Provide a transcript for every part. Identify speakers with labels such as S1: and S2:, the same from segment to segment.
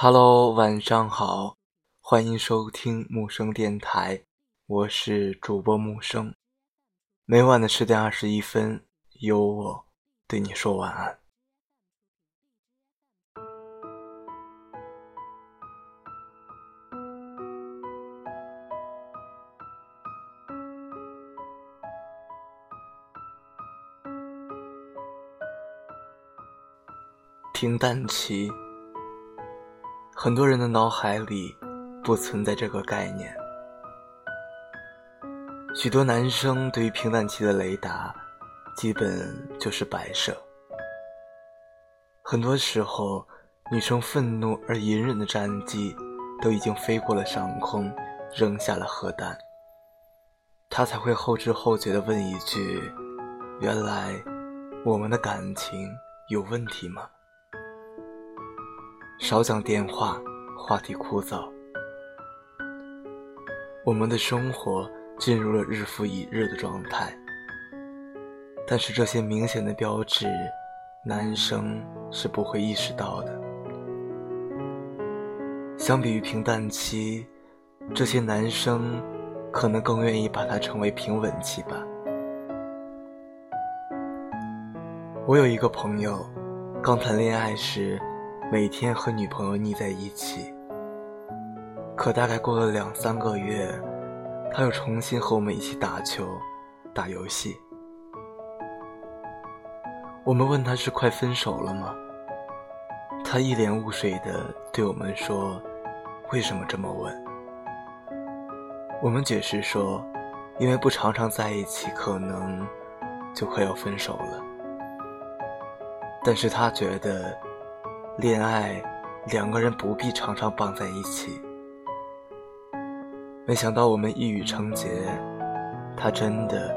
S1: Hello，晚上好，欢迎收听木生电台，我是主播木生。每晚的十点二十一分，由我对你说晚安。听淡期，很多人的脑海里不存在这个概念。许多男生对于平淡期的雷达，基本就是摆设。很多时候，女生愤怒而隐忍的战机，都已经飞过了上空，扔下了核弹，他才会后知后觉地问一句：“原来我们的感情有问题吗？”少讲电话，话题枯燥。我们的生活进入了日复一日的状态，但是这些明显的标志，男生是不会意识到的。相比于平淡期，这些男生可能更愿意把它称为平稳期吧。我有一个朋友，刚谈恋爱时。每天和女朋友腻在一起，可大概过了两三个月，他又重新和我们一起打球、打游戏。我们问他是快分手了吗？他一脸雾水的对我们说：“为什么这么问？”我们解释说：“因为不常常在一起，可能就快要分手了。”但是他觉得。恋爱，两个人不必常常绑在一起。没想到我们一语成结，他真的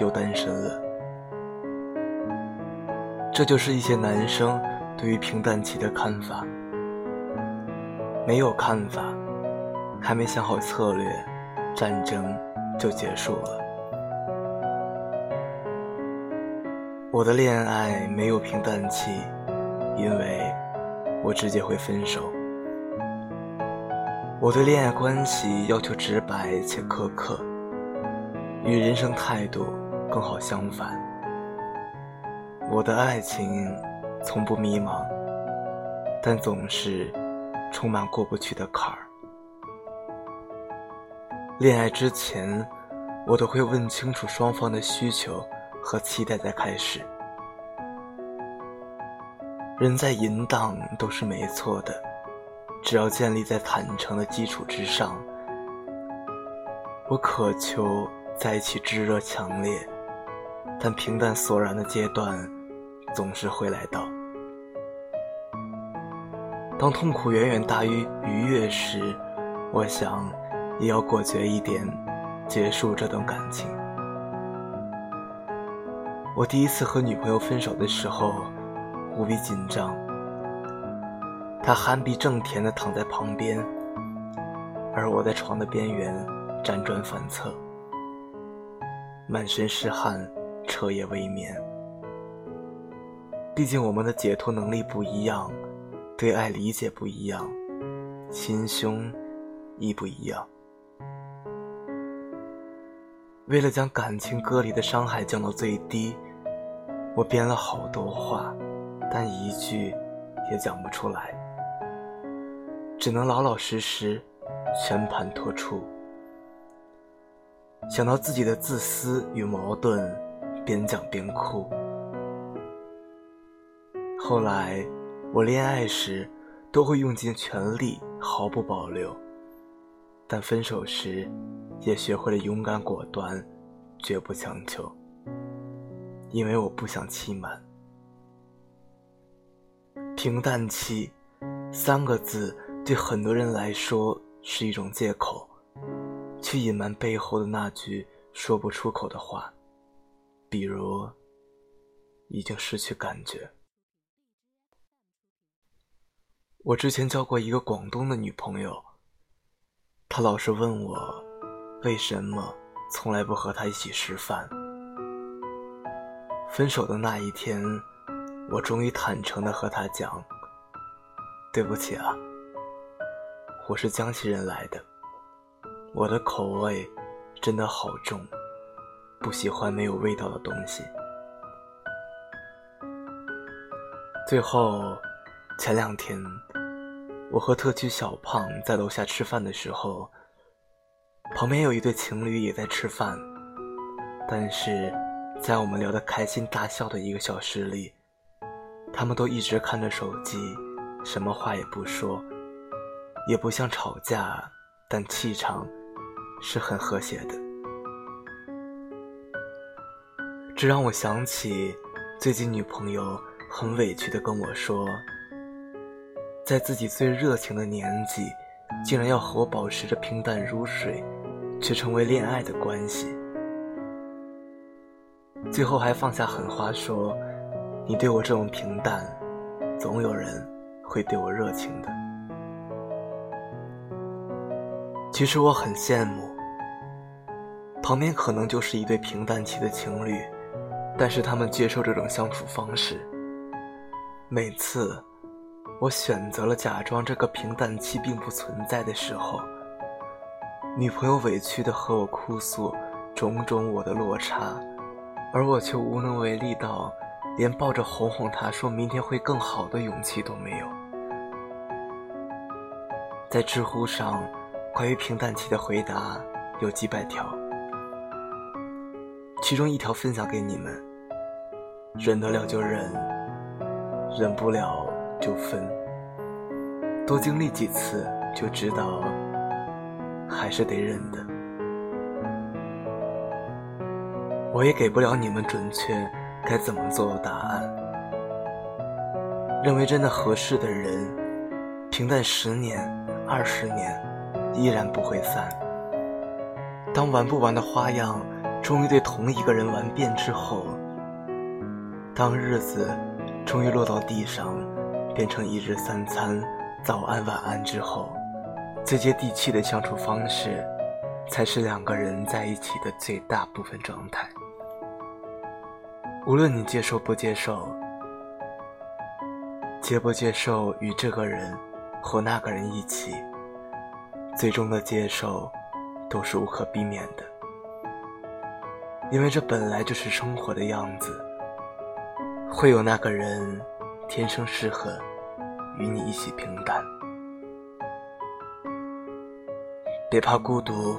S1: 又单身了。这就是一些男生对于平淡期的看法。没有看法，还没想好策略，战争就结束了。我的恋爱没有平淡期，因为。我直接会分手。我对恋爱关系要求直白且苛刻，与人生态度刚好相反。我的爱情从不迷茫，但总是充满过不去的坎儿。恋爱之前，我都会问清楚双方的需求和期待再开始。人在淫荡都是没错的，只要建立在坦诚的基础之上。我渴求在一起炙热强烈，但平淡索然的阶段总是会来到。当痛苦远远大于愉悦时，我想也要果决一点，结束这段感情。我第一次和女朋友分手的时候。无比紧张，他酣鼻正甜的躺在旁边，而我在床的边缘辗转反侧，满身是汗，彻夜未眠。毕竟我们的解脱能力不一样，对爱理解不一样，心胸亦不一样。为了将感情隔离的伤害降到最低，我编了好多话。但一句也讲不出来，只能老老实实全盘托出。想到自己的自私与矛盾，边讲边哭。后来我恋爱时都会用尽全力，毫不保留，但分手时也学会了勇敢果断，绝不强求，因为我不想欺瞒。平淡期，三个字对很多人来说是一种借口，去隐瞒背后的那句说不出口的话，比如已经失去感觉。我之前交过一个广东的女朋友，她老是问我为什么从来不和她一起吃饭。分手的那一天。我终于坦诚的和他讲：“对不起啊，我是江西人来的，我的口味真的好重，不喜欢没有味道的东西。最后，前两天，我和特区小胖在楼下吃饭的时候，旁边有一对情侣也在吃饭，但是在我们聊得开心大笑的一个小时里，他们都一直看着手机，什么话也不说，也不像吵架，但气场是很和谐的。这让我想起最近女朋友。很委屈的跟我说，在自己最热情的年纪，竟然要和我保持着平淡如水，却成为恋爱的关系。最后还放下狠话说：“你对我这么平淡，总有人会对我热情的。”其实我很羡慕，旁边可能就是一对平淡期的情侣，但是他们接受这种相处方式。每次，我选择了假装这个平淡期并不存在的时候，女朋友委屈的和我哭诉种种我的落差，而我却无能为力到连抱着哄哄她说明天会更好的勇气都没有。在知乎上，关于平淡期的回答有几百条，其中一条分享给你们：忍得了就忍。忍不了就分，多经历几次就知道，还是得忍的。我也给不了你们准确该怎么做答案。认为真的合适的人，平淡十年、二十年，依然不会散。当玩不完的花样终于对同一个人玩遍之后，当日子。终于落到地上，变成一日三餐，早安晚安之后，最接地气的相处方式，才是两个人在一起的最大部分状态。无论你接受不接受，接不接受与这个人或那个人一起，最终的接受，都是无可避免的，因为这本来就是生活的样子。会有那个人，天生适合与你一起平淡。别怕孤独，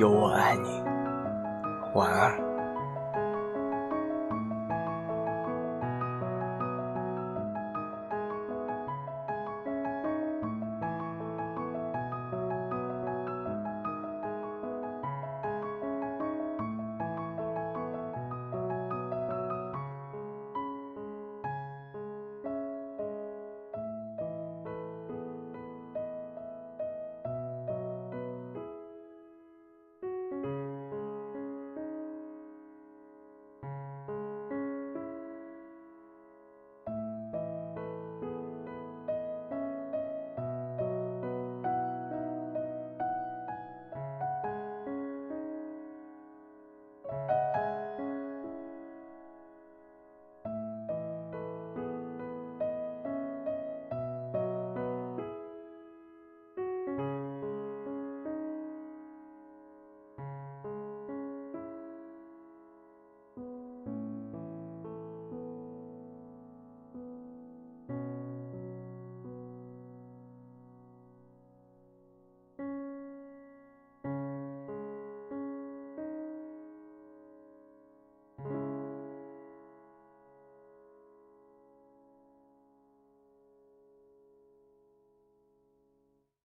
S1: 有我爱你。晚安。